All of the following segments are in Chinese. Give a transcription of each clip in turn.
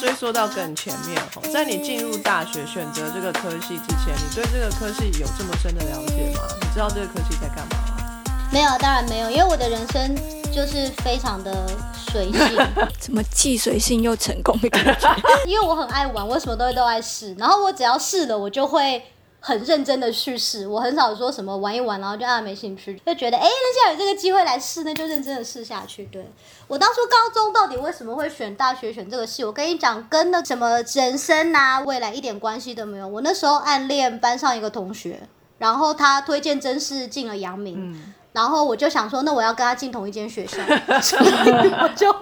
追溯到更前面哦，在你进入大学选择这个科系之前，你对这个科系有这么深的了解吗？你知道这个科系在干嘛吗？没有，当然没有，因为我的人生就是非常的随性，怎么既随性又成功的感觉？因为我很爱玩，我什么东西都爱试，然后我只要试了，我就会。很认真的去试，我很少说什么玩一玩，然后就啊没兴趣，就觉得哎，那既然有这个机会来试，那就认真的试下去。对我当初高中到底为什么会选大学选这个系，我跟你讲，跟那什么人生啊未来一点关系都没有。我那时候暗恋班上一个同学，然后他推荐真试进了阳明，然后我就想说，那我要跟他进同一间学校，所以我就。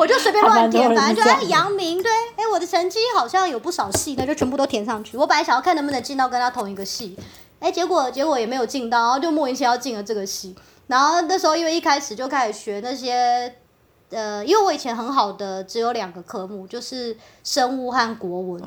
我就随便乱填，反正就哎，杨明对，哎，我的成绩好像有不少戏，那就全部都填上去。我本来想要看能不能进到跟他同一个系，哎，结果结果也没有进到，然后就莫名其妙进了这个系。然后那时候因为一开始就开始学那些，呃，因为我以前很好的只有两个科目，就是生物和国文，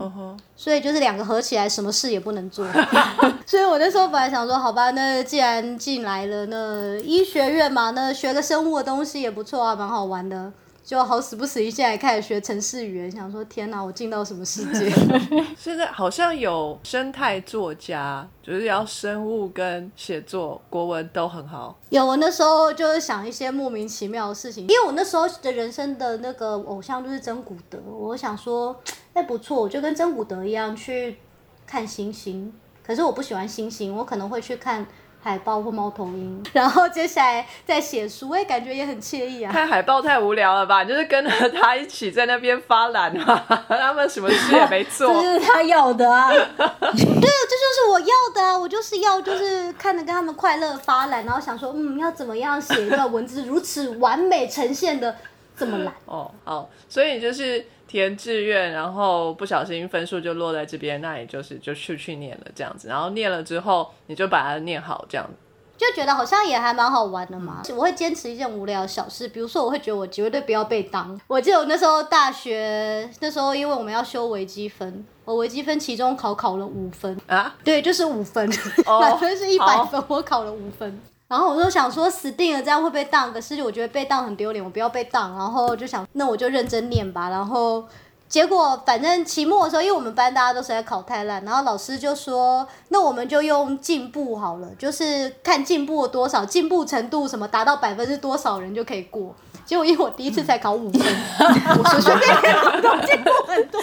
所以就是两个合起来什么事也不能做。所以我那时候本来想说，好吧，那既然进来了，那医学院嘛，那学个生物的东西也不错啊，蛮好玩的。就好死不死，一现在开始学城市语言，想说天哪，我进到什么世界？现在好像有生态作家，就是要生物跟写作、国文都很好。有，我那时候就是想一些莫名其妙的事情，因为我那时候的人生的那个偶像就是真古德，我想说，哎不错，我就跟真古德一样去看星星。可是我不喜欢星星，我可能会去看。海报或猫头鹰，然后接下来再写书，哎，感觉也很惬意啊。看海报太无聊了吧？就是跟着他一起在那边发懒啊，他们什么事也没做。这就是他要的啊。对，这就是我要的啊，我就是要就是看着跟他们快乐发懒，然后想说，嗯，要怎么样写一段文字如此完美呈现的这么懒。哦，好，所以就是。填志愿，然后不小心分数就落在这边，那也就是就去去念了这样子，然后念了之后你就把它念好，这样就觉得好像也还蛮好玩的嘛。我会坚持一件无聊小事，比如说我会觉得我绝对不要被当。我记得我那时候大学那时候，因为我们要修微积分，我微积分期中考考了五分啊，对，就是五分，满分是一百分，我考了五分。然后我就想说死定了，这样会被当。可是我觉得被当很丢脸，我不要被当。然后就想，那我就认真念吧。然后结果反正期末的时候，因为我们班大家都是在考太烂，然后老师就说，那我们就用进步好了，就是看进步多少，进步程度什么达到百分之多少人就可以过。结果因为我第一次才考五分，我随随便便都进步很多。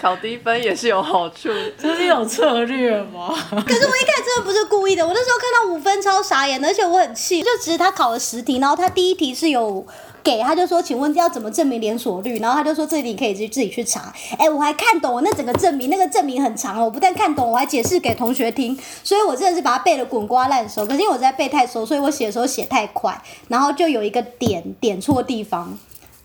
考低分也是有好处，这是一种策略吗？可是我一开始真的不是故意的，我那时候看到五分超傻眼，而且我很气，就只是他考了十题，然后他第一题是有给，他就说，请问要怎么证明连锁率？然后他就说这里可以自自己去查。哎，我还看懂，我那整个证明，那个证明很长哦，我不但看懂，我还解释给同学听，所以我真的是把它背的滚瓜烂熟。可是因为我在背太熟，所以我写的时候写太快，然后就有一个点点错地方。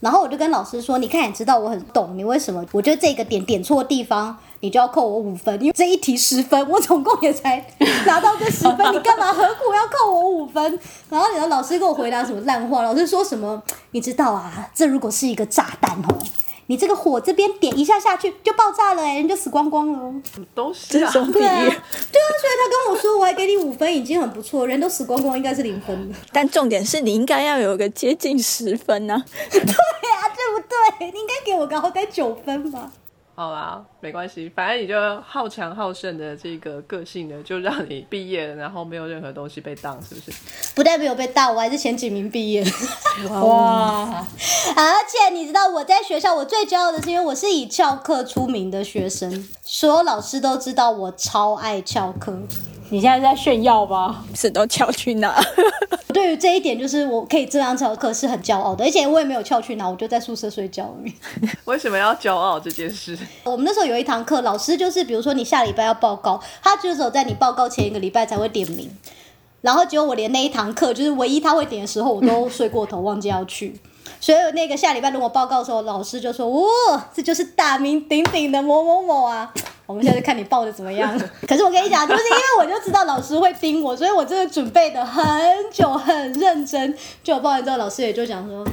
然后我就跟老师说：“你看，你知道我很懂，你为什么？我觉得这个点点错地方，你就要扣我五分，因为这一题十分，我总共也才拿到这十分，你干嘛何苦要扣我五分？”然后你的老师给我回答什么烂话？老师说什么？你知道啊，这如果是一个炸弹哦。你这个火这边点一下下去就爆炸了哎，人就死光光了。都是啊，对啊，对啊，所以他跟我说我还给你五分已经很不错，人都死光光应该是零分。但重点是你应该要有个接近十分呢。对啊，对不对？你应该给我个好歹九分吧。好啦，没关系，反正你就好强好胜的这个个性呢，就让你毕业了，然后没有任何东西被当，是不是？不但没有被当，我还是前几名毕业。哇！而且你知道我在学校我最骄傲的是，因为我是以翘课出名的学生，所有老师都知道我超爱翘课。你现在在炫耀吗？是都翘去哪？对于这一点，就是我可以这样翘课是很骄傲的，而且我也没有翘去哪，我就在宿舍睡觉。为什么要骄傲这件事？我们那时候有一堂课，老师就是比如说你下礼拜要报告，他就只有在你报告前一个礼拜才会点名，然后结果我连那一堂课就是唯一他会点的时候，我都睡过头，忘记要去。所以那个下礼拜如果报告的时候，老师就说：“哦，这就是大名鼎鼎的某某某啊！我们现在看你报的怎么样。”可是我跟你讲，就是因为我就知道老师会盯我，所以我真的准备的很久很认真。就我报完之后，老师也就讲说：“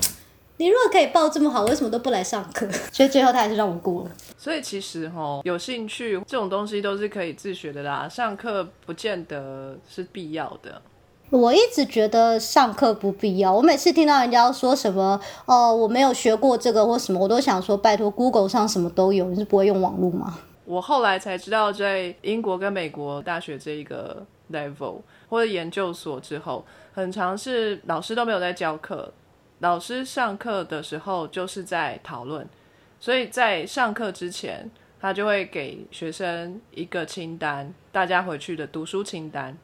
你如果可以报这么好，为什么都不来上课？” 所以最后他还是让我过了。所以其实哈，有兴趣这种东西都是可以自学的啦，上课不见得是必要的。我一直觉得上课不必要。我每次听到人家说什么哦，我没有学过这个或什么，我都想说，拜托，Google 上什么都有，你是不会用网络吗？我后来才知道，在英国跟美国大学这一个 level 或者研究所之后，很长是老师都没有在教课，老师上课的时候就是在讨论，所以在上课之前，他就会给学生一个清单，大家回去的读书清单，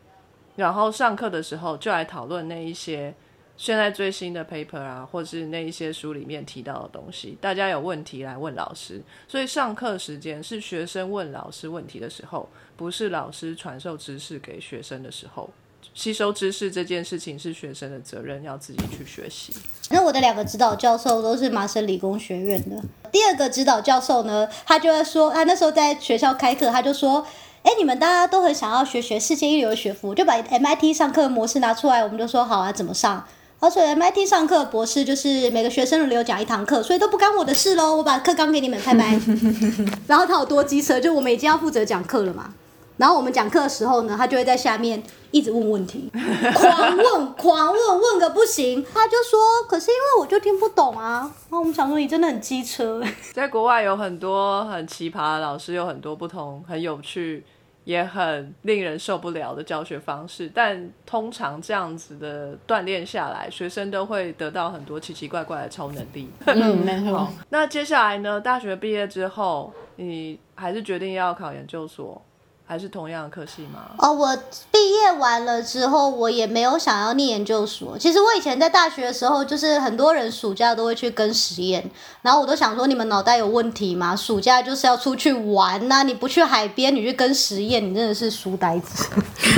然后上课的时候就来讨论那一些。现在最新的 paper 啊，或是那一些书里面提到的东西，大家有问题来问老师，所以上课时间是学生问老师问题的时候，不是老师传授知识给学生的时候。吸收知识这件事情是学生的责任，要自己去学习。那我的两个指导教授都是麻省理工学院的。第二个指导教授呢，他就在说，他那时候在学校开课，他就说。哎，你们大家都很想要学学世界一流的学府，就把 MIT 上课的模式拿出来，我们就说好啊，怎么上？而且 MIT 上课博士就是每个学生轮流讲一堂课，所以都不干我的事喽。我把课纲给你们，拜拜。然后他有多机车，就我们已经要负责讲课了嘛。然后我们讲课的时候呢，他就会在下面一直问问题，狂问狂问，问个不行。他就说：“可是因为我就听不懂啊。”然后我们想说：“你真的很机车。”在国外有很多很奇葩的老师，有很多不同很有趣。也很令人受不了的教学方式，但通常这样子的锻炼下来，学生都会得到很多奇奇怪怪的超能力。嗯，没错。那接下来呢？大学毕业之后，你还是决定要考研究所？还是同样的科系吗？哦，我毕业完了之后，我也没有想要念研究所。其实我以前在大学的时候，就是很多人暑假都会去跟实验，然后我都想说，你们脑袋有问题吗？暑假就是要出去玩呐，你不去海边，你去跟实验，你真的是书呆子。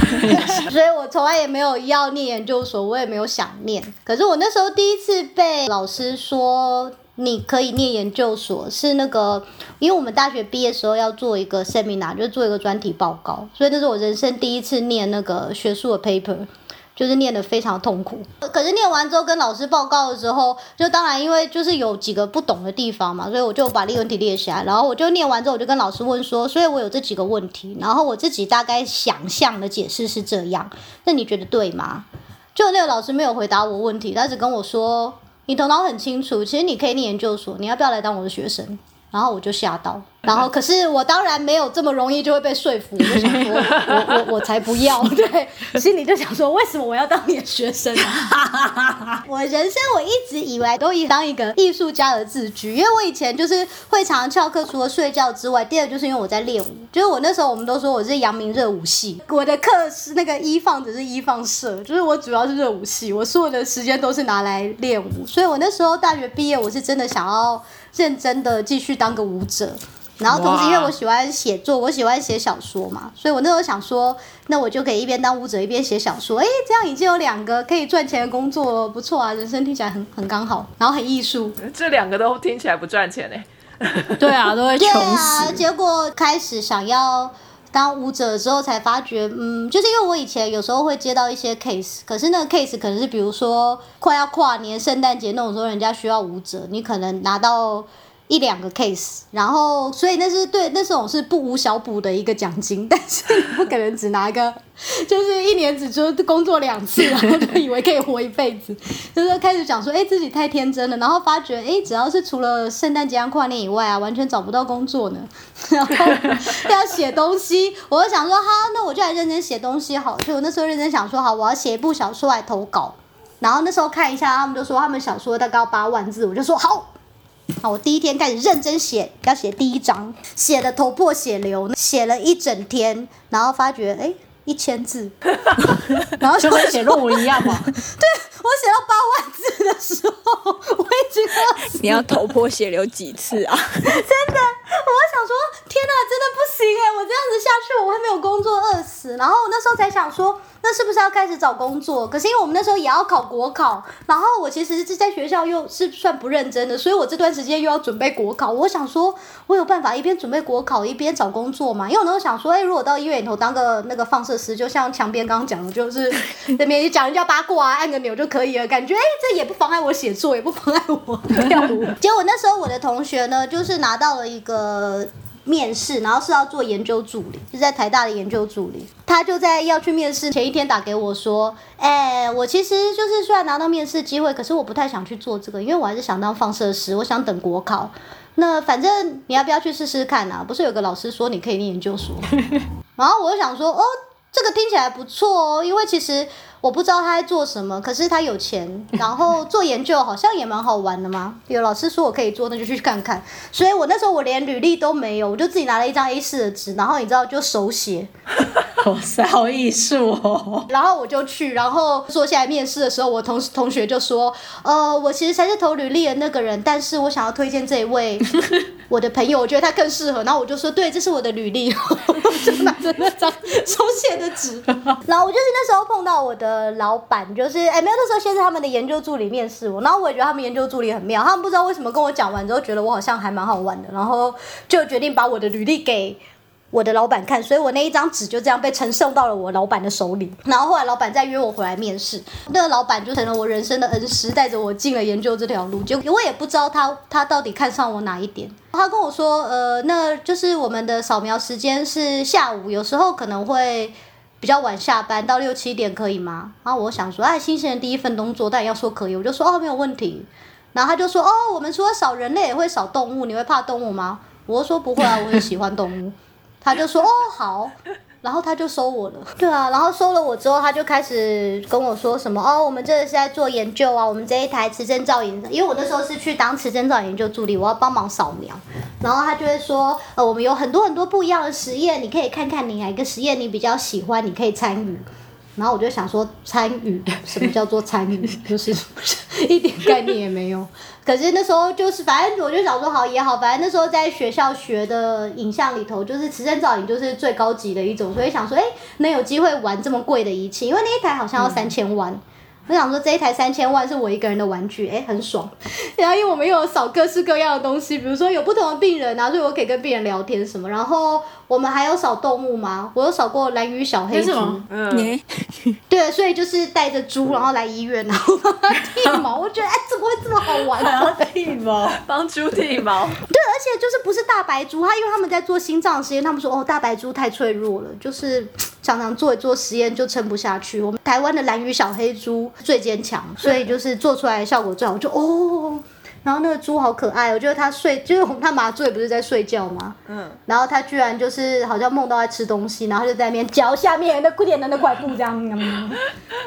所以我从来也没有要念研究所，我也没有想念。可是我那时候第一次被老师说。你可以念研究所，是那个，因为我们大学毕业时候要做一个 seminar，就是做一个专题报告，所以这是我人生第一次念那个学术的 paper，就是念得非常痛苦。可是念完之后跟老师报告的时候，就当然因为就是有几个不懂的地方嘛，所以我就把例问题列下来，然后我就念完之后我就跟老师问说，所以我有这几个问题，然后我自己大概想象的解释是这样，那你觉得对吗？就那个老师没有回答我问题，他只跟我说。你头脑很清楚，其实你可以念研究所，你要不要来当我的学生？然后我就吓到。然后，可是我当然没有这么容易就会被说服。我就想说，我我我才不要，对，心里就想说，为什么我要当你的学生啊？我人生我一直以为都以当一个艺术家而自居，因为我以前就是会常常翘课，除了睡觉之外，第二就是因为我在练舞。就是我那时候我们都说我是阳明热舞系，我的课是那个一放只是一放社，就是我主要是热舞系，我所有的时间都是拿来练舞。所以我那时候大学毕业，我是真的想要认真的继续当个舞者。然后同时，因为我喜欢写作，我喜欢写小说嘛，所以我那时候想说，那我就可以一边当舞者一边写小说，哎，这样已经有两个可以赚钱的工作了，不错啊，人生听起来很很刚好，然后很艺术。这两个都听起来不赚钱呢。对啊，都会穷死。结果开始想要当舞者的时候，才发觉，嗯，就是因为我以前有时候会接到一些 case，可是那个 case 可能是比如说快要跨年、圣诞节那种时候，人家需要舞者，你可能拿到。一两个 case，然后所以那是对那种是不无小补的一个奖金，但是不可能只拿个，就是一年只就工作两次，然后就以为可以活一辈子，就是开始讲说，哎，自己太天真了，然后发觉，哎，只要是除了圣诞节、跨年以外啊，完全找不到工作呢，然后要写东西，我就想说，哈，那我就来认真写东西好，所以我那时候认真想说，好，我要写一部小说来投稿，然后那时候看一下，他们就说他们小说大概要八万字，我就说好。好，我第一天开始认真写，要写第一章，写的头破血流，写了一整天，然后发觉，哎，一千字，然后就跟写论文一样嘛。对我写到八万字的时候，我已经要你要头破血流几次啊？真的，我想说，天哪，真的不行哎！我这样子下去，我会没有工作饿死。然后我那时候才想说。那是不是要开始找工作？可是因为我们那时候也要考国考，然后我其实是在学校又是算不认真的，所以我这段时间又要准备国考。我想说，我有办法一边准备国考一边找工作嘛？因为我那时候想说，哎，如果到医院里头当个那个放射师，就像墙边刚刚讲的，就是 那边讲人家八卦啊，按个钮就可以了，感觉哎，这也不妨碍我写作，也不妨碍我跳舞。结果那时候我的同学呢，就是拿到了一个。呃面试，然后是要做研究助理，是在台大的研究助理。他就在要去面试前一天打给我说：“哎、我其实就是虽然拿到面试机会，可是我不太想去做这个，因为我还是想当放射师，我想等国考。那反正你要不要去试试看啊？不是有个老师说你可以念研究所，然后我就想说，哦，这个听起来不错哦，因为其实我不知道他在做什么，可是他有钱，然后做研究好像也蛮好玩的嘛。有老师说我可以做，那就去看看。所以我那时候我连履历都没有，我就自己拿了一张 A 4的纸，然后你知道就手写，哇塞，好艺术哦！然后我就去，然后坐下来面试的时候，我同同学就说，呃，我其实才是投履历的那个人，但是我想要推荐这一位 我的朋友，我觉得他更适合。然后我就说，对，这是我的履历，我就拿着那张手写的纸。然后我就是那时候碰到我的呃老板，就是哎，没有，那时候先是他们的研究助理面试我，然后我也觉得他们研究助理很妙，他们不知道为什么跟我讲完之后，觉得我好像还蛮好玩的，然后就决定把我的履历给。我的老板看，所以我那一张纸就这样被呈送到了我老板的手里。然后后来老板再约我回来面试，那个老板就成了我人生的恩师，带着我进了研究这条路。就我也不知道他他到底看上我哪一点。他跟我说，呃，那就是我们的扫描时间是下午，有时候可能会比较晚下班，到六七点可以吗？然后我想说，哎，新鲜的第一份工作，但要说可以，我就说哦没有问题。然后他就说，哦，我们除了少人类，也会少动物，你会怕动物吗？我说不会啊，我很喜欢动物。他就说哦好，然后他就收我了。对啊，然后收了我之后，他就开始跟我说什么哦，我们这个是在做研究啊，我们这一台磁振造影，因为我那时候是去当磁振造影研究助理，我要帮忙扫描。然后他就会说，呃，我们有很多很多不一样的实验，你可以看看你哪一个实验你比较喜欢，你可以参与。然后我就想说，参与什么叫做参与？就是一点概念也没有。可是那时候就是，反正我就想说，好也好，反正那时候在学校学的影像里头，就是磁振造影就是最高级的一种，所以想说，哎，能有机会玩这么贵的仪器，因为那一台好像要三千万。我想说这一台三千万是我一个人的玩具，哎，很爽。然后因为我们又有扫各式各样的东西，比如说有不同的病人啊，所以我可以跟病人聊天什么。然后我们还有扫动物吗？我有扫过蓝鱼小黑猪为什么，嗯，你 对，所以就是带着猪然后来医院，然后帮它剃毛。我觉得哎，怎么会这么好玩呢、剃毛，帮猪剃毛，对，而且就是不是大白猪，它因为他们在做心脏实验，他们说哦大白猪太脆弱了，就是常常做一做实验就撑不下去。我们台湾的蓝鱼小黑猪最坚强，所以就是做出来的效果最好。我就哦，然后那个猪好可爱，我觉得它睡 就是它麻醉不是在睡觉吗？嗯，然后它居然就是好像梦到在吃东西，然后就在那边嚼下面那点的那块布这样。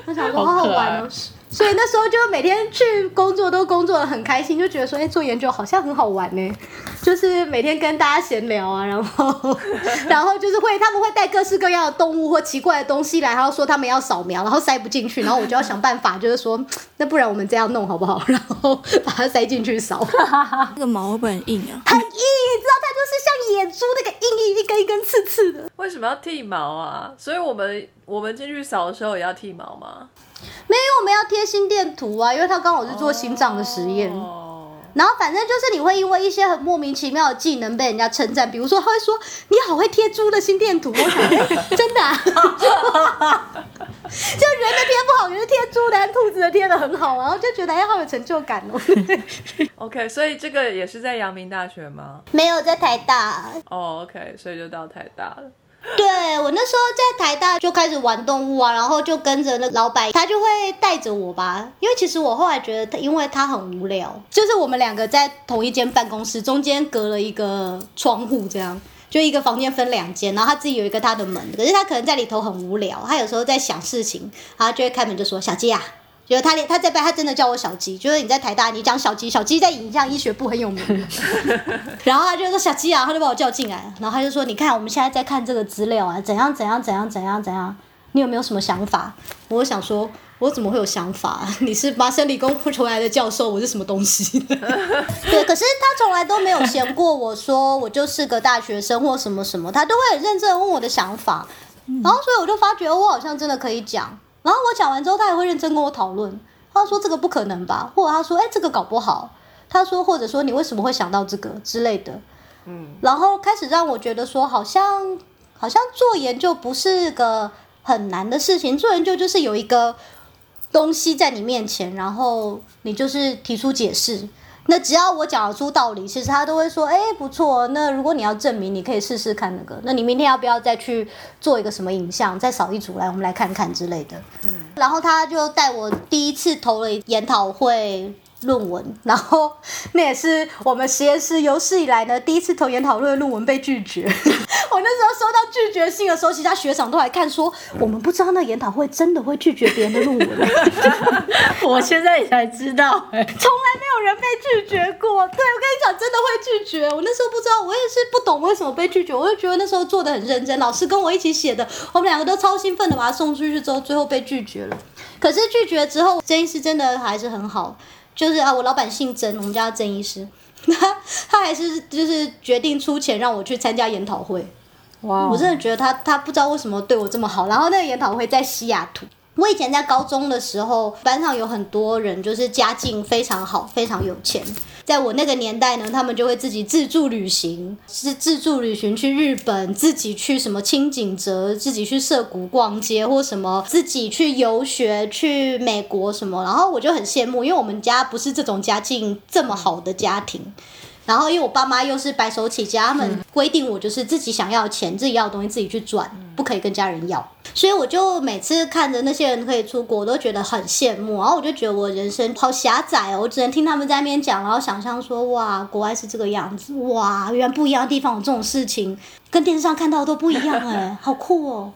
我想说好好玩哦。所以那时候就每天去工作都工作的很开心，就觉得说，哎、做研究好像很好玩呢。就是每天跟大家闲聊啊，然后 然后就是会他们会带各式各样的动物或奇怪的东西来，然后说他们要扫描，然后塞不进去，然后我就要想办法，就是说，那不然我们这样弄好不好？然后把它塞进去扫。那个毛会不会很硬啊？很硬，你知道它就是像野猪那个硬硬一根一根刺刺的。为什么要剃毛啊？所以我们我们进去扫的时候也要剃毛吗？没有，我们要贴心电图啊，因为他刚好是做心脏的实验。哦，然后反正就是你会因为一些很莫名其妙的技能被人家称赞，比如说他会说你好会贴猪的心电图，我想、哎 真的、啊，就人的贴不好，可是贴猪的和兔子的贴的很好啊，然后就觉得哎好有成就感哦。OK，所以这个也是在阳明大学吗？没有在台大，哦，OK，所以就到台大了。对我那时候在台大就开始玩动物啊，然后就跟着那老板，他就会带着我吧。因为其实我后来觉得他，因为他很无聊，就是我们两个在同一间办公室，中间隔了一个窗户，这样就一个房间分两间，然后他自己有一个他的门，可是他可能在里头很无聊，他有时候在想事情，然后就会开门就说：“小鸡啊。”就是他连他在班，他真的叫我小鸡。就是你在台大，你讲小鸡，小鸡在影像医学部很有名。然后他就说小鸡啊，他就把我叫进来，然后他就说：“你看，我们现在在看这个资料啊，怎样怎样怎样怎样怎样，你有没有什么想法？”我想说，我怎么会有想法？你是麻省理工出来的教授，我是什么东西？对，可是他从来都没有嫌过我说我就是个大学生或什么什么，他都会很认真地问我的想法。然后所以我就发觉我好像真的可以讲。然后我讲完之后，他也会认真跟我讨论。他说这个不可能吧，或者他说哎这个搞不好。他说或者说你为什么会想到这个之类的。嗯，然后开始让我觉得说，好像好像做研究不是个很难的事情，做研究就是有一个东西在你面前，然后你就是提出解释，那只要我讲得出道理，其实他都会说，哎、不错。那如果你要证明，你可以试试看那个。那你明天要不要再去做一个什么影像，再扫一组来，我们来看看之类的。嗯。然后他就带我第一次投了研讨会论文，然后那也是我们实验室有史以来呢第一次投研讨论论文被拒绝。我那时候收到拒绝信的时候，其他学长都来看说，我们不知道那研讨会真的会拒绝别人的论文。我现在也才知道、哎，从来没有人被拒绝过。对，我跟你讲，真的会拒绝。我那时候不知道，我也是不懂为什么被拒绝。我就觉得那时候做的很认真，老师跟我一起写的，我们两个都超兴奋的把它送出去之后，最后被拒绝了。可是拒绝之后，曾医师真的还是很好，就是啊，我老板姓曾，我们叫他曾医师，他他还是就是决定出钱让我去参加研讨会。我真的觉得他他不知道为什么对我这么好。然后那个研讨会在西雅图。我以前在高中的时候，班上有很多人就是家境非常好，非常有钱。在我那个年代呢，他们就会自己自助旅行，是自助旅行去日本，自己去什么清景泽，自己去涩谷逛街，或什么自己去游学，去美国什么。然后我就很羡慕，因为我们家不是这种家境这么好的家庭。然后因为我爸妈又是白手起家，他们规定我就是自己想要钱、自己要的东西自己去赚，不可以跟家人要。所以我就每次看着那些人可以出国，我都觉得很羡慕。然后我就觉得我人生好狭窄哦，我只能听他们在那边讲，然后想象说哇，国外是这个样子，哇，原来不一样的地方有这种事情，跟电视上看到的都不一样哎，好酷哦。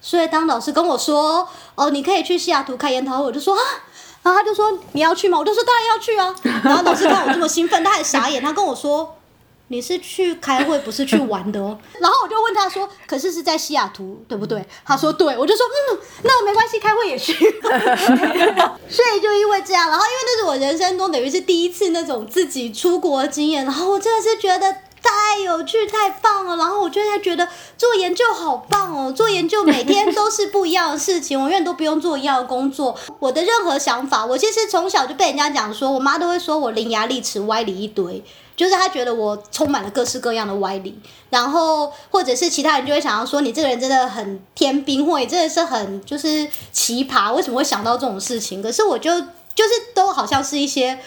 所以当老师跟我说哦，你可以去西雅图开研讨会，我就说啊。然后他就说你要去吗？我就说当然要去啊。然后老师看我这么兴奋，他还傻眼，他跟我说你是去开会，不是去玩的哦。然后我就问他说，可是是在西雅图，对不对？他说对，我就说嗯，那没关系，开会也去。所以就因为这样，然后因为那是我人生中等于是第一次那种自己出国的经验，然后我真的是觉得。太有趣，太棒了！然后我就在觉得做研究好棒哦，做研究每天都是不一样的事情，我永远都不用做一样的工作。我的任何想法，我其实从小就被人家讲说，我妈都会说我伶牙俐齿、歪理一堆，就是她觉得我充满了各式各样的歪理。然后或者是其他人就会想要说，你这个人真的很天兵，或者真的是很就是奇葩，为什么会想到这种事情？可是我就就是都好像是一些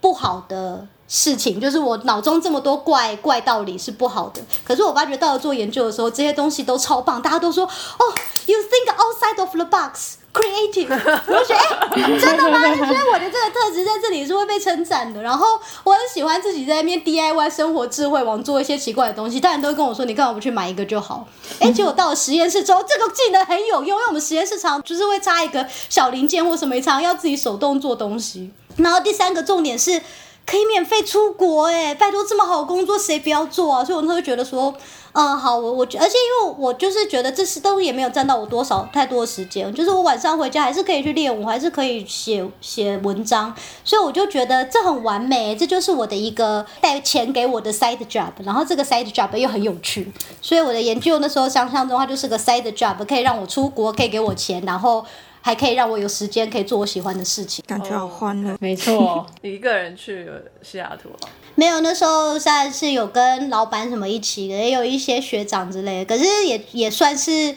不好的。事情就是我脑中这么多怪怪道理是不好的，可是我发觉到了做研究的时候，这些东西都超棒，大家都说哦，you think outside of the box。creative，我就觉得哎、真的吗？就觉得我的这个特质在这里是会被称赞的。然后我很喜欢自己在那边 DIY 生活智慧网做一些奇怪的东西，大人都会跟我说你干嘛不去买一个就好？哎、结果到了实验室之后，这个技能很有用，因为我们实验室常就是会插一个小零件或什么，常要自己手动做东西。然后第三个重点是。可以免费出国哎，拜托这么好的工作谁不要做啊？所以我那时候觉得说，嗯，好，我我而且因为我就是觉得这些都也没有占到我多少太多的时间，就是我晚上回家还是可以去练舞，还是可以写写文章，所以我就觉得这很完美，这就是我的一个带钱给我的 side job，然后这个 side job 又很有趣，所以我的研究那时候想象中它就是个 side job，可以让我出国，可以给我钱，然后还可以让我有时间可以做我喜欢的事情。感觉好欢乐。没错，你一个人去西雅图啊？没有，那时候虽然是有跟老板什么一起的，也有一些学长之类的，可是也也算是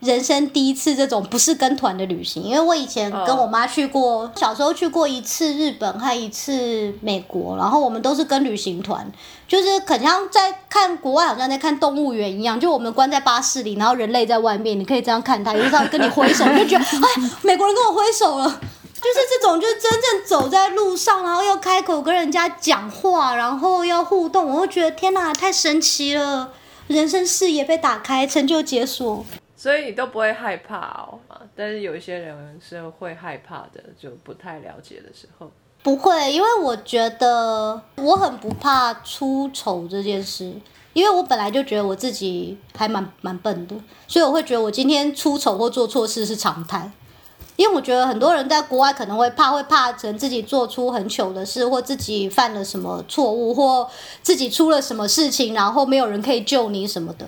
人生第一次这种不是跟团的旅行。因为我以前跟我妈去过，小时候去过一次日本和一次美国，然后我们都是跟旅行团，就是很像在看国外，好像在看动物园一样，就我们关在巴士里，然后人类在外面，你可以这样看他，有时候跟你挥手，你就觉得哎，美国人跟我挥手了。就 是这种，就是真正走在路上，然后要开口跟人家讲话，然后要互动，我会觉得天哪，太神奇了！人生视野被打开，成就解锁。所以你都不会害怕哦，但是有一些人是会害怕的，就不太了解的时候。不会，因为我觉得我很不怕出丑这件事，因为我本来就觉得我自己还蛮蛮笨的，所以我会觉得我今天出丑或做错事是常态。因为我觉得很多人在国外可能会怕，会怕可能自己做出很糗的事，或自己犯了什么错误，或自己出了什么事情，然后没有人可以救你什么的。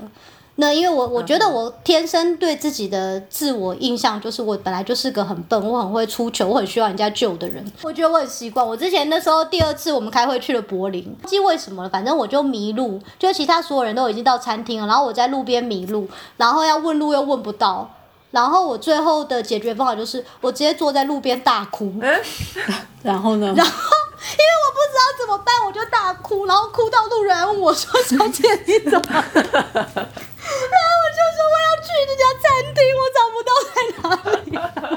那因为我我觉得我天生对自己的自我印象就是我本来就是个很笨，我很会出糗，我很需要人家救的人。我觉得我很习惯。我之前那时候第二次我们开会去了柏林，不记为什么了，反正我就迷路，就其他所有人都已经到餐厅了，然后我在路边迷路，然后要问路又问不到。然后我最后的解决方法就是，我直接坐在路边大哭。然后呢？然 后因为我不知道怎么办，我就大哭，然后哭到路人问我说：“小姐，你怎么？”然后我就说我要去那家餐厅，我找不到在哪里。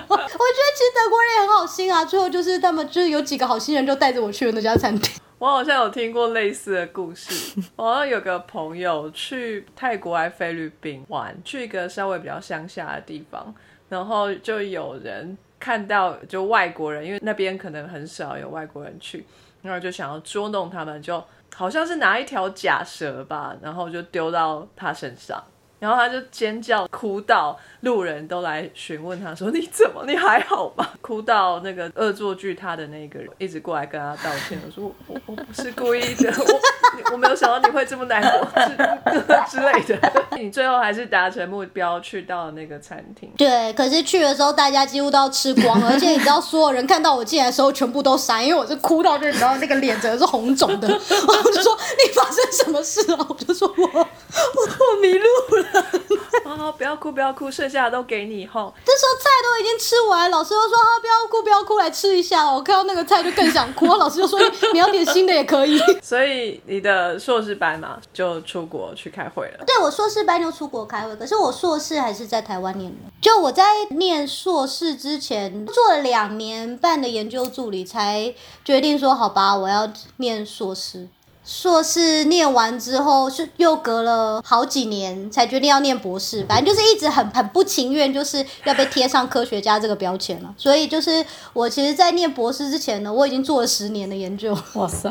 我觉得其实德国人也很好心啊，最后就是他们就是有几个好心人就带着我去了那家餐厅。我好像有听过类似的故事。我有个朋友去泰国还菲律宾玩，去一个稍微比较乡下的地方，然后就有人看到就外国人，因为那边可能很少有外国人去，然后就想要捉弄他们，就好像是拿一条假蛇吧，然后就丢到他身上。然后他就尖叫，哭到路人都来询问他说：“你怎么？你还好吗？”哭到那个恶作剧他的那个人一直过来跟他道歉，我说：“我我不是故意的，我我没有想到你会这么难过之之类的。”你最后还是达成目标，去到那个餐厅。对，可是去的时候大家几乎都要吃光了，而且你知道，所有人看到我进来的时候全部都傻，因为我是哭到就你知道那个脸整个是红肿的。我就说：“你发生什么事了？”我就说我我我迷路了。啊！不要哭，不要哭，剩下的都给你后。这时候菜都已经吃完，老师又说：“啊，不要哭，不要哭，来吃一下。”我看到那个菜就更想哭。老师就说：“你要点新的也可以。” 所以你的硕士班嘛，就出国去开会了。对我硕士班就出国开会，可是我硕士还是在台湾念的。就我在念硕士之前做了两年半的研究助理，才决定说：“好吧，我要念硕士。”硕士念完之后，是又隔了好几年才决定要念博士，反正就是一直很很不情愿，就是要被贴上科学家这个标签了。所以就是我其实，在念博士之前呢，我已经做了十年的研究。哇塞！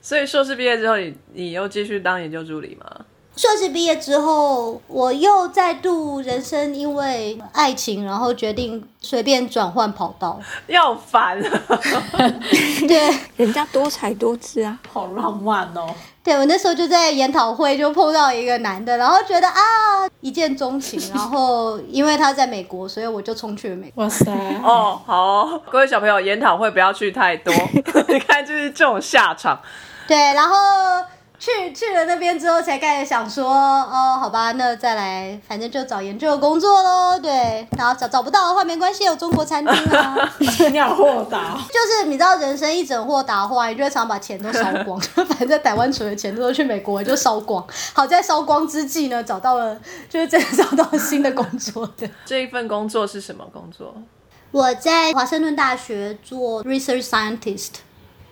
所以硕士毕业之后，你你又继续当研究助理吗？硕士毕业之后，我又再度人生因为爱情，然后决定随便转换跑道。要烦，对，人家多才多姿啊，好浪漫哦。对我那时候就在研讨会就碰到一个男的，然后觉得啊一见钟情，然后因为他在美国，所以我就冲去了美国。哇塞！哦，好哦，各位小朋友，研讨会不要去太多，你看就是这种下场。对，然后。去去了那边之后，才开始想说，哦，好吧，那再来，反正就找研究工作喽。对，然后找找不到的话没关系，有中国餐厅啊。你好豁达。就是你知道，人生一整豁达话，你就会常把钱都烧光。反正在台湾存的钱都去美国就烧光。好在烧光之际呢，找到了，就是真的找到了新的工作的。这一份工作是什么工作？我在华盛顿大学做 research scientist。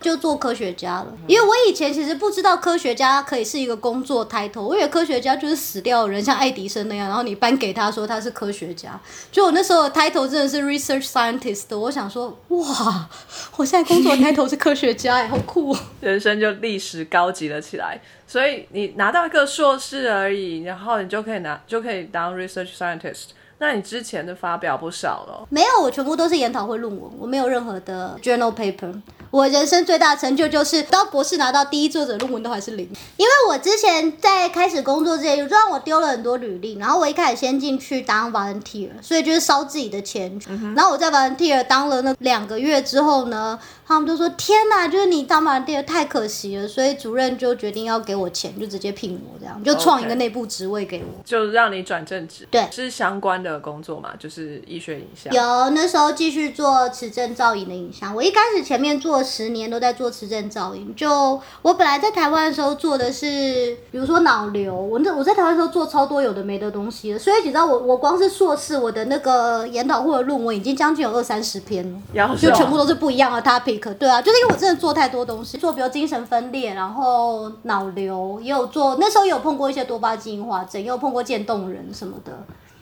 就做科学家了，因为我以前其实不知道科学家可以是一个工作 title，我以为科学家就是死掉的人，像爱迪生那样，然后你颁给他说他是科学家。就我那时候的 title 真的是 research scientist，我想说哇，我现在工作 title 是科学家，好酷！人生就历史高级了起来。所以你拿到一个硕士而已，然后你就可以拿就可以当 research scientist。那你之前的发表不少了？没有，我全部都是研讨会论文，我没有任何的 journal paper。我人生最大的成就就是到博士拿到第一作者论文都还是零，因为我之前在开始工作之前，就让我丢了很多履历，然后我一开始先进去当 volunteer，所以就是烧自己的钱，然后我在 volunteer 当了那两个月之后呢。他们就说：“天哪，就是你当马店太可惜了，所以主任就决定要给我钱，就直接聘我，这样就创一个内部职位给我，就让你转正职。对，是相关的工作嘛，就是医学影像。有那时候继续做磁振造影的影像，我一开始前面做十年都在做磁振造影。就我本来在台湾的时候做的是，比如说脑瘤，我那我在台湾时候做超多有的没的东西的所以你知道我我光是硕士我的那个研讨会的论文已经将近有二三十篇了，就全部都是不一样的 topic。对啊，就是因为我真的做太多东西，做比如精神分裂，然后脑瘤，也有做那时候有碰过一些多巴基因化症，也有碰过渐冻人什么的，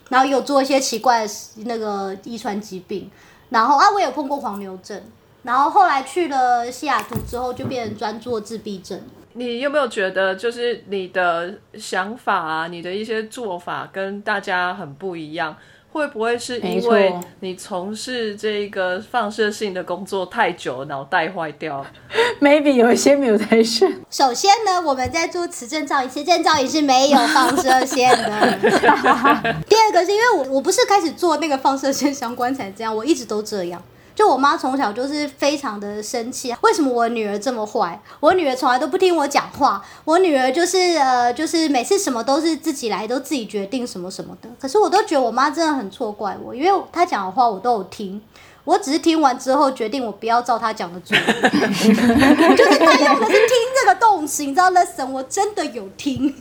然后有做一些奇怪的那个遗传疾病，然后啊我有碰过黄牛症，然后后来去了西雅图之后就变成专做自闭症。你有没有觉得就是你的想法啊，你的一些做法跟大家很不一样？会不会是因为你从事这个放射性的工作太久，脑袋坏掉？Maybe 有一些 mutation。首先呢，我们在做磁振造影，磁振造影是没有放射线的。第二个是因为我我不是开始做那个放射线相关才这样，我一直都这样。就我妈从小就是非常的生气，为什么我女儿这么坏？我女儿从来都不听我讲话，我女儿就是呃，就是每次什么都是自己来，都自己决定什么什么的。可是我都觉得我妈真的很错怪我，因为她讲的话我都有听。我只是听完之后决定我不要照他讲的做，就是他用的是听这个动词，你知道 lesson 我真的有听，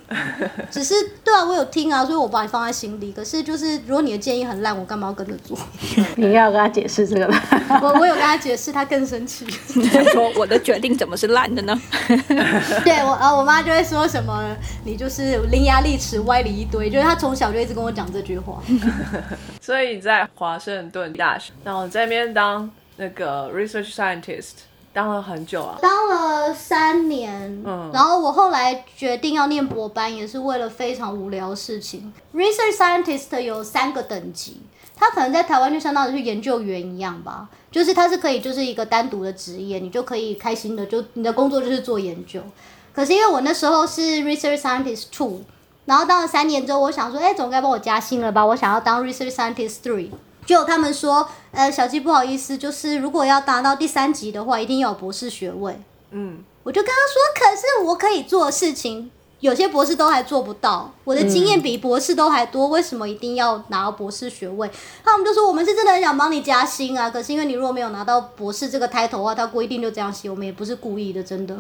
只是对啊，我有听啊，所以我把你放在心里。可是就是如果你的建议很烂，我干嘛要跟着做？你要跟他解释这个了。我我有跟他解释，他更生气。他说我的决定怎么是烂的呢？对我呃，我妈就会说什么你就是伶牙俐齿、歪理一堆，就是她从小就一直跟我讲这句话。所以你在华盛顿大学，然后在那边当那个 research scientist，当了很久啊。当了三年，嗯然后我后来决定要念博班，也是为了非常无聊的事情。Research scientist 有三个等级，他可能在台湾就相当于是研究员一样吧，就是他是可以就是一个单独的职业，你就可以开心的就你的工作就是做研究。可是因为我那时候是 Research Scientist Two，然后当了三年之后，我想说，哎、总该帮我加薪了吧？我想要当 Research Scientist Three。结果他们说，呃，小鸡不好意思，就是如果要达到第三级的话，一定要有博士学位。嗯，我就跟他说，可是我可以做的事情，有些博士都还做不到，我的经验比博士都还多，为什么一定要拿到博士学位？他们就说，我们是真的很想帮你加薪啊，可是因为你如果没有拿到博士这个 title 的话，他规定就这样写，我们也不是故意的，真的。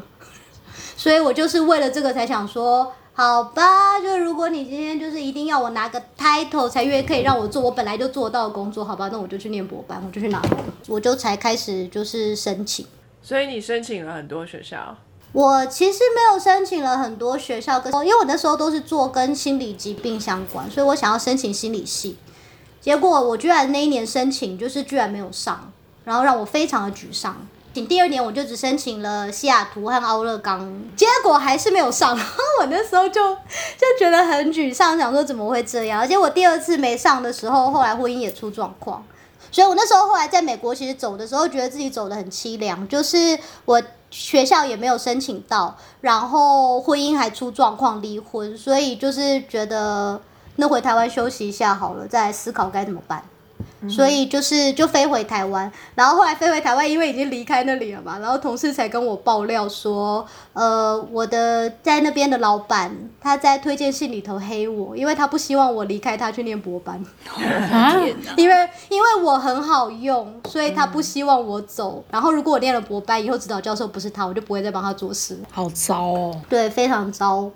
所以我就是为了这个才想说，好吧，就如果你今天就是一定要我拿个 title 才愿意可以让我做我本来就做到的工作，好吧，那我就去念博班，我就去拿，我就才开始就是申请。所以你申请了很多学校，我其实没有申请了很多学校，跟因为我那时候都是做跟心理疾病相关，所以我想要申请心理系，结果我居然那一年申请就是居然没有上，然后让我非常的沮丧。请第二年我就只申请了西雅图和奥勒冈，结果还是没有上。我那时候就就觉得很沮丧，想说怎么会这样？而且我第二次没上的时候，后来婚姻也出状况，所以我那时候后来在美国其实走的时候，觉得自己走的很凄凉，就是我学校也没有申请到，然后婚姻还出状况离婚，所以就是觉得那回台湾休息一下好了，再思考该怎么办。所以就是就飞回台湾，然后后来飞回台湾，因为已经离开那里了嘛，然后同事才跟我爆料说，呃，我的在那边的老板他在推荐信里头黑我，因为他不希望我离开他去念博班。啊，因为因为我很好用，所以他不希望我走。然后如果我念了博班，以后指导教授不是他，我就不会再帮他做事。好糟哦。对，非常糟，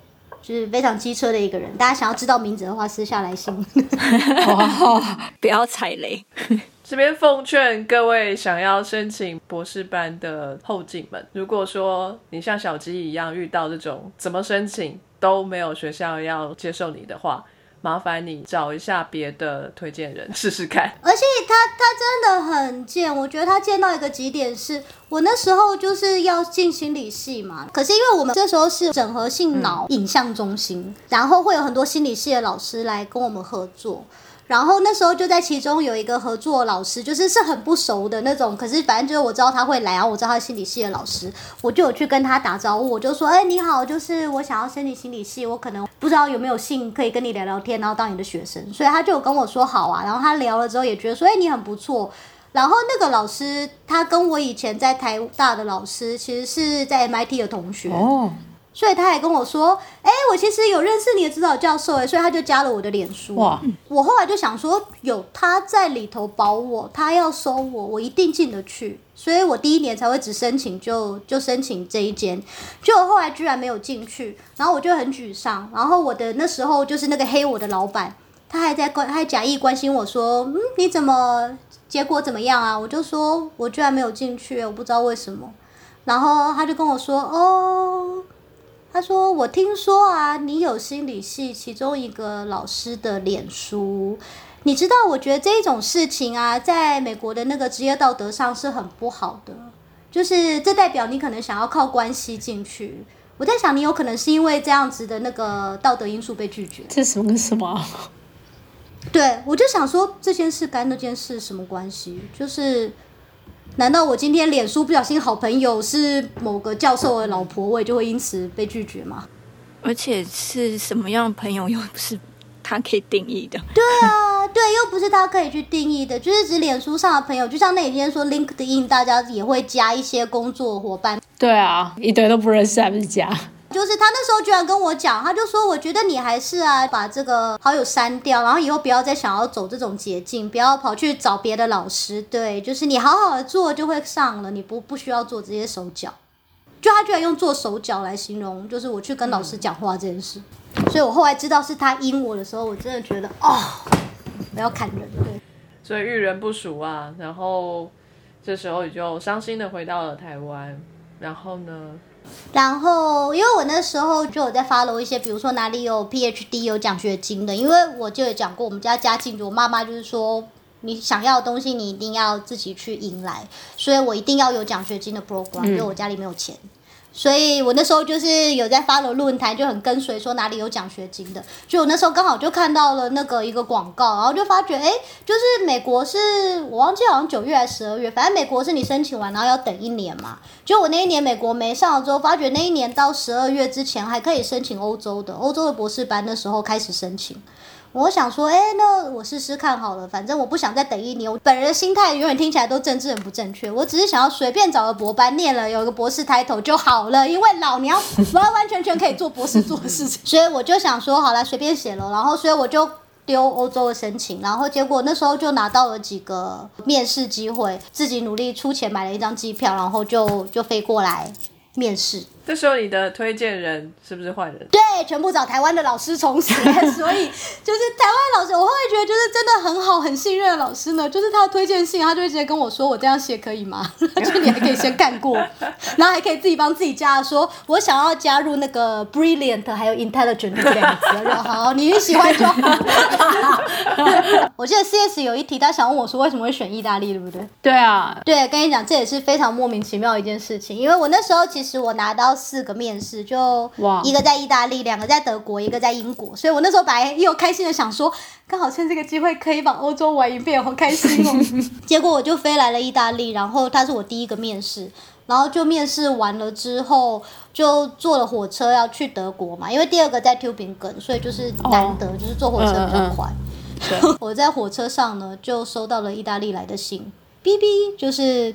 就是非常机车的一个人。大家想要知道名字的话，私下来信。哦，不要踩雷。这边奉劝各位想要申请博士班的后进们，如果说你像小鸡一样遇到这种怎么申请都没有学校要接受你的话，麻烦你找一下别的推荐人试试看。而且他他真的很贱，我觉得他贱到一个极点是，我那时候就是要进心理系嘛，可是因为我们这时候是整合性脑影像中心，然后会有很多心理系的老师来跟我们合作。然后那时候就在其中有一个合作老师，就是是很不熟的那种，可是反正就是我知道他会来，然后我知道他是心理系的老师，我就有去跟他打招呼，我就说，哎，你好，就是我想要申请心理系，我可能不知道有没有幸可以跟你聊聊天，然后当你的学生，所以他就有跟我说好啊，然后他聊了之后也觉得说，哎，你很不错。然后那个老师，他跟我以前在台大的老师，其实是在 MIT 的同学，哦，所以他还跟我说，哎、我其实有认识你的指导教授，哎，所以他就加了我的脸书。哇，我后来就想说，有他在里头保我，他要收我，我一定进得去。所以我第一年才会只申请就就申请这一间，结果后来居然没有进去，然后我就很沮丧。然后我的那时候就是那个黑我的老板，他还在关，他还假意关心我说，嗯，你怎么结果怎么样啊？我就说我居然没有进去，我不知道为什么。然后他就跟我说，哦，他说：“我听说啊，你有心理系其中一个老师的脸书，你知道？我觉得这种事情啊，在美国的那个职业道德上是很不好的，就是这代表你可能想要靠关系进去。我在想，你有可能是因为这样子的那个道德因素被拒绝。这什么跟什么啊？对，我就想说这件事跟那件事什么关系？就是难道我今天脸书不小心好朋友是某个教授的老婆，我也就会因此被拒绝吗？而且是什么样的朋友又不是他可以定义的。对啊，对，又不是他可以去定义的，就是指脸书上的朋友，就像那几天说 LinkedIn，大家也会加一些工作伙伴，对啊，一堆都不认识还不是假？就是他那时候居然跟我讲，他就说，我觉得你还是啊，把这个好友删掉，然后以后不要再想要走这种捷径，不要跑去找别的老师。对，就是你好好的做就会上了，你不不需要做这些手脚。就他居然用做手脚来形容，就是我去跟老师讲话这件事。所以我后来知道是他阴我的时候，我真的觉得哦，我要砍人。对，所以遇人不淑啊，然后这时候你就伤心的回到了台湾，然后呢？然后，因为我那时候就有在 follow 一些，比如说哪里有 PhD 有奖学金的，因为我就有讲过，我们家家境，我妈妈就是说，你想要的东西，你一定要自己去迎来，所以我一定要有奖学金的 program，因为我家里没有钱。所以我那时候就是有在发了论坛，就很跟随说哪里有奖学金的。就我那时候刚好就看到了那个一个广告，然后就发觉，哎，就是美国是我忘记好像九月还是十二月，反正美国是你申请完然后要等一年嘛。就我那一年美国没上了之后，发觉那一年到十二月之前还可以申请欧洲的，欧洲的博士班那时候开始申请。我想说，哎，那我试试看好了，反正我不想再等一年。我本人的心态永远听起来都政治很不正确，我只是想要随便找个博班念了，有一个博士 title 就好了。因为老娘完完全全可以做博士做的事情，所以我就想说，好了，随便写了。然后，所以我就丢欧洲的申请，然后结果那时候就拿到了几个面试机会，自己努力出钱买了一张机票，然后就就飞过来面试。这时候你的推荐人是不是坏人？对，全部找台湾的老师重写，所以就是台湾老师，我会觉得就是真的很好、很信任的老师呢。就是他的推荐信，他就会直接跟我说：“我这样写可以吗？” 就你还可以先看过，然后还可以自己帮自己加，说我想要加入那个 brilliant 还有 intelligent 这两个字，就好，你喜欢就好。我记得 CS 有一题，他想问我说为什么会选意大利，对不对？对啊，对，跟你讲，这也是非常莫名其妙的一件事情，因为我那时候其实我拿到。四个面试，就一个在意大利，两个在德国，一个在英国，所以我那时候本来又开心的想说，刚好趁这个机会可以把欧洲玩一遍，好开心哦。结果我就飞来了意大利，然后他是我第一个面试，然后就面试完了之后，就坐了火车要去德国嘛，因为第二个在 Tubingen，所以就是难得，就是坐火车比较快。我在火车上呢，就收到了意大利来的信，B B 就是。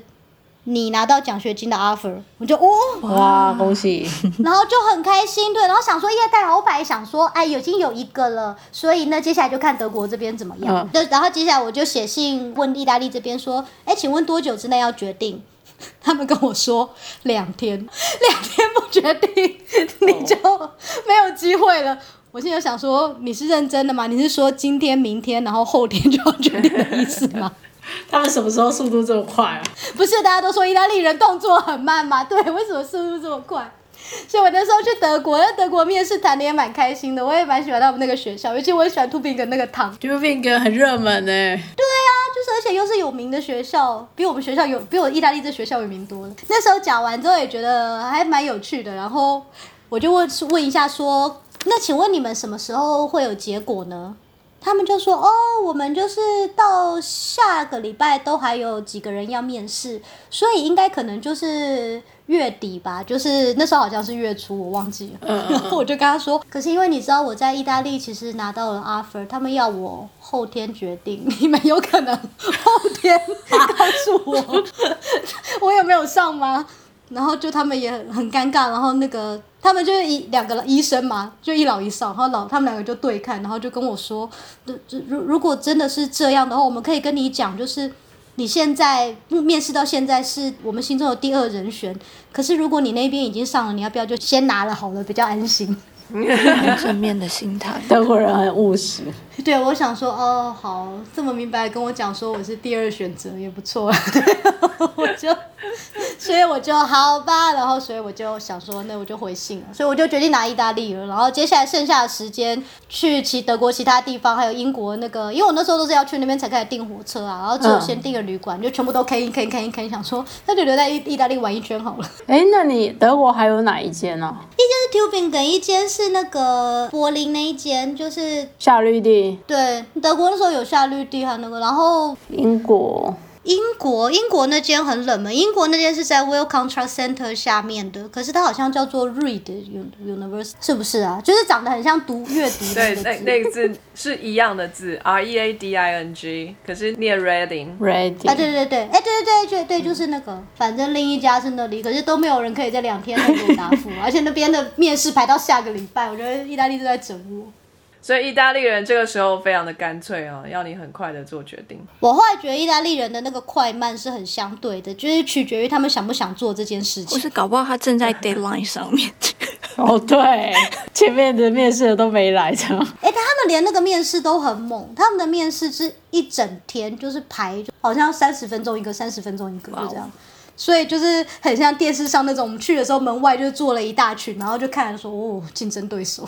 你拿到奖学金的 offer，我就哦，哇，恭喜！然后就很开心，对，然后想说，耶，但老板想说，哎，已经有一个了，所以呢，接下来就看德国这边怎么样。对，然后接下来我就写信问意大利这边说，哎，请问多久之内要决定？他们跟我说两天，两天不决定你就没有机会了。我现在想说，你是认真的吗？你是说今天、明天，然后后天就要决定的意思吗？他们什么时候速度这么快啊？不是大家都说意大利人动作很慢吗？对，为什么速度这么快？所以我那时候去德国，在德国面试谈的也蛮开心的，我也蛮喜欢他们那个学校，尤其我也喜欢 Tubingen 那个汤。Tubingen 很热门呢。对啊，就是而且又是有名的学校，比我们学校有比我意大利这学校有名多了。那时候讲完之后也觉得还蛮有趣的，然后我就问问一下说，那请问你们什么时候会有结果呢？他们就说：“哦，我们就是到下个礼拜都还有几个人要面试，所以应该可能就是月底吧，就是那时候好像是月初，我忘记了。然后 我就跟他说：，可是因为你知道我在意大利其实拿到了 offer，他们要我后天决定，你们有可能后天 告诉我 我有没有上吗？然后就他们也很很尴尬，然后那个。”他们就是一两个医生嘛，就一老一少，然后老他们两个就对看，然后就跟我说，如如果真的是这样的话，我们可以跟你讲，就是你现在面试到现在是我们心中的第二人选，可是如果你那边已经上了，你要不要就先拿了好了，比较安心。正面的心态，德国人很务实。对，我想说，哦，好，这么明白跟我讲说我是第二选择也不错，我就，所以我就好吧，然后所以我就想说，那我就回信了，所以我就决定拿意大利了，然后接下来剩下的时间去其德国其他地方，还有英国那个，因为我那时候都是要去那边才开始订火车啊，然后只有先订个旅馆，就全部都可以可以可以可以想说，那就留在意意大利玩一圈好了。哎，那你德国还有哪一间呢？一间是 Tubingen，一间是那个柏林那一间，就是夏绿蒂。对，德国那时候有下绿地，还有那个，然后英国，英国，英国那间很冷门，英国那间是在 Will Contract Center 下面的，可是它好像叫做 Reed U- University，是不是啊？就是长得很像读阅读的对，那那个字。那个字是一样的字，R E A D I N G，可是念 Reading。Reading 啊，对对对，哎，对对对对对，就是那个，反正另一家是那里，可是都没有人可以在两天内给我答复，而且那边的面试排到下个礼拜，我觉得意大利都在整我。所以意大利人这个时候非常的干脆哦，要你很快的做决定。我后来觉得意大利人的那个快慢是很相对的，就是取决于他们想不想做这件事情。或是搞不好他正在 deadline 上面。哦对，前面的面试的都没来这样。哎、他们连那个面试都很猛，他们的面试是一整天，就是排，就好像三十分钟一个，三十分钟一个，就这样。所以就是很像电视上那种，我们去的时候门外就坐了一大群，然后就看说哦，竞争对手。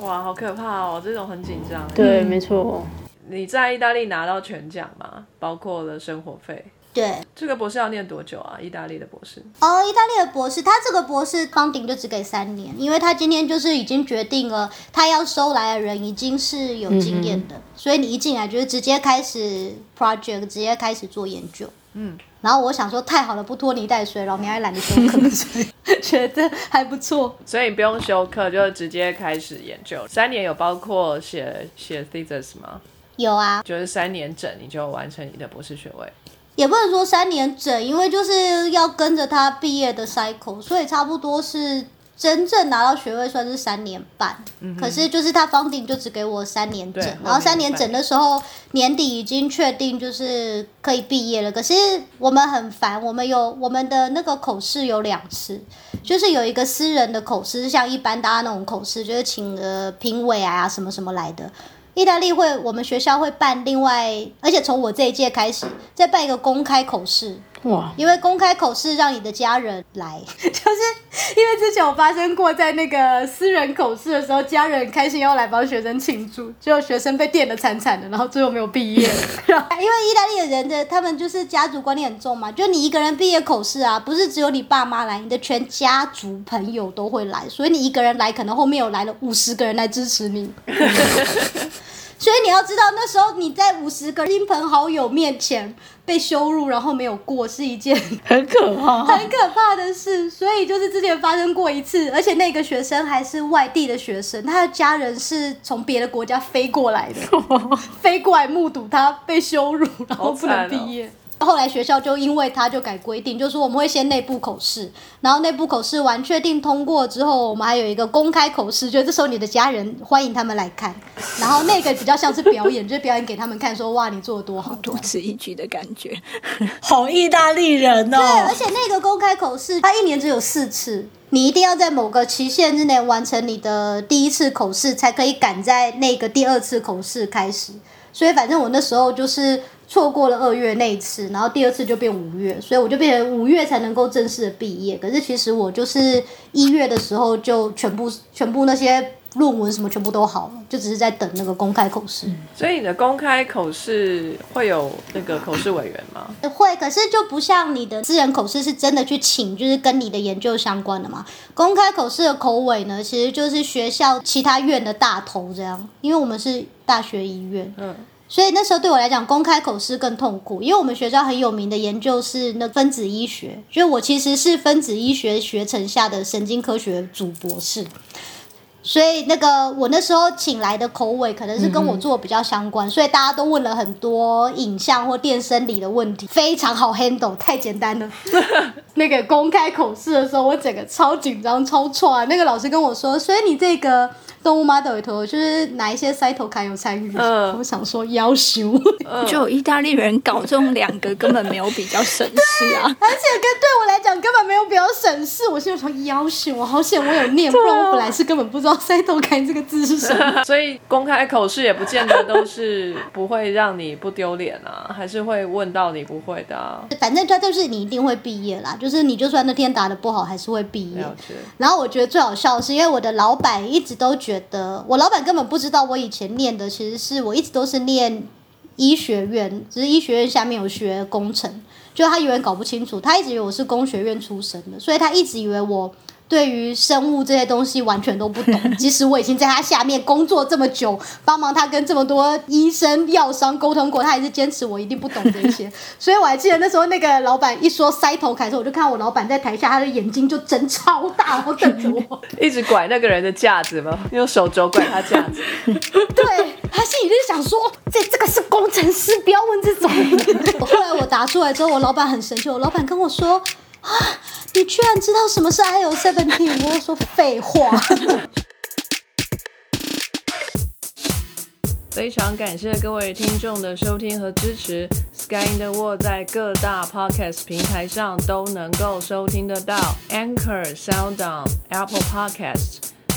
哇，好可怕哦，这种很紧张。对，没错。你在意大利拿到全奖吗？包括了生活费。对，这个博士要念多久啊？意大利的博士？哦，意大利的博士，他这个博士方顶就只给三年，因为他今天就是已经决定了，他要收来的人已经是有经验的，所以你一进来就是直接开始 project，直接开始做研究。嗯，然后我想说太好了，不拖泥带水，老娘也懒得修课，所以觉得还不错。所以你不用修课，就直接开始研究。三年有包括写写 thesis 吗？有啊，就是三年整你就完成你的博士学位。也不能说三年整，因为就是要跟着他毕业的 cycle，所以差不多是真正拿到学位算是三年半。可是就是他方顶就只给我三年整，然后三年整的时候年底已经确定就是可以毕业了。可是我们很烦，我们有我们的那个口试有两次，就是有一个私人的口试，像一般大家那种口试，就是请呃评委啊什么什么来的。意大利会，我们学校会办另外，而且从我这一届开始，再办一个公开口试，哇，因为公开口试让你的家人来，就是因为之前有发生过，在那个私人口试的时候，家人开心要来帮学生庆祝，结果学生被电的惨惨的，然后最后没有毕业。然 后 因为意大利的人的他们就是家族观念很重嘛，就你一个人毕业口试啊，不是只有你爸妈来，你的全家族朋友都会来，所以你一个人来，可能后面有来了五十个人来支持你。所以你要知道，那时候你在五十个亲朋好友面前被羞辱，然后没有过，是一件 很可怕。很可怕的事。所以就是之前发生过一次，而且那个学生还是外地的学生，他的家人是从别的国家飞过来的，飞过来目睹他被羞辱，然后不能毕业。后来学校就因为他就改规定，就是我们会先内部口试，然后内部口试完确定通过之后，我们还有一个公开口试，就这时候你的家人欢迎他们来看，然后那个比较像是表演，就是表演给他们看说哇你做的多好。多此一举的感觉。好意大利人哦对，而哦。且那个公开口试，他一年只有四次，你一定要在某个期限之内完成你的第一次口试，才可以赶在那个第二次口试开始。所以反正我那时候就是错过了二月那一次，然后第二次就变五月，所以我就变成五月才能够正式的毕业。可是其实我就是一月的时候就全部全部那些论文什么全部都好了，就只是在等那个公开口试。所以你的公开口试会有那个口试委员吗？会，可是就不像你的私人口试是真的去请，就是跟你的研究相关的嘛。公开口试的口委呢，其实就是学校其他院的大头这样，因为我们是大学医院，嗯，所以那时候对我来讲，公开口试更痛苦，因为我们学校很有名的研究是那分子医学，就是我其实是分子医学学程下的神经科学主博士。所以那个我那时候请来的口尾可能是跟我做的比较相关，所以大家都问了很多影像或电生理的问题，非常好 handle，太简单了。那个公开口试的时候，我整个超紧张、超错啊。那个老师跟我说，所以你这个动物 model 里头，就是哪一些 cytokine 有参与？嗯我想说要求，就有意大利人搞这种两个根本没有比较省事啊。而且跟对我来讲根本没有比较省事。我现在说要求，我好险我有念，不然我本来是根本不知道 cytokine 这个字是什么。所以公开口试也不见得都是不会让你不丢脸啊，还是会问到你不会的啊。反正他就是你一定会毕业啦，就是你就算那天答的不好，还是会毕业。然后我觉得最好笑的是，因为我的老板一直都觉得，我老板根本不知道我以前念的其实是我一直都是念医学院，只是医学院下面有学工程，就他永远搞不清楚，他一直以为我是工学院出身的，所以他一直以为我对于生物这些东西完全都不懂。即使我已经在他下面工作这么久，帮忙他跟这么多医生、药商沟通过，他还是坚持我一定不懂这些。所以我还记得那时候那个老板一说塞头凯的时候，我就看到我老板在台下，他的眼睛就睁超大，然后瞪着我。一直拐那个人的架子吗？用手肘拐他架子。对他心里就是想说，这这个是工程师，不要问这种。后来我答出来之后，我老板很生气，我老板跟我说啊，你居然知道什么是 IO seventeen？我说废话。非常感谢各位听众的收听和支持。Sky in the World 在各大 podcast 平台上都能够收听得到，Anchor、SoundOn、Apple Podcasts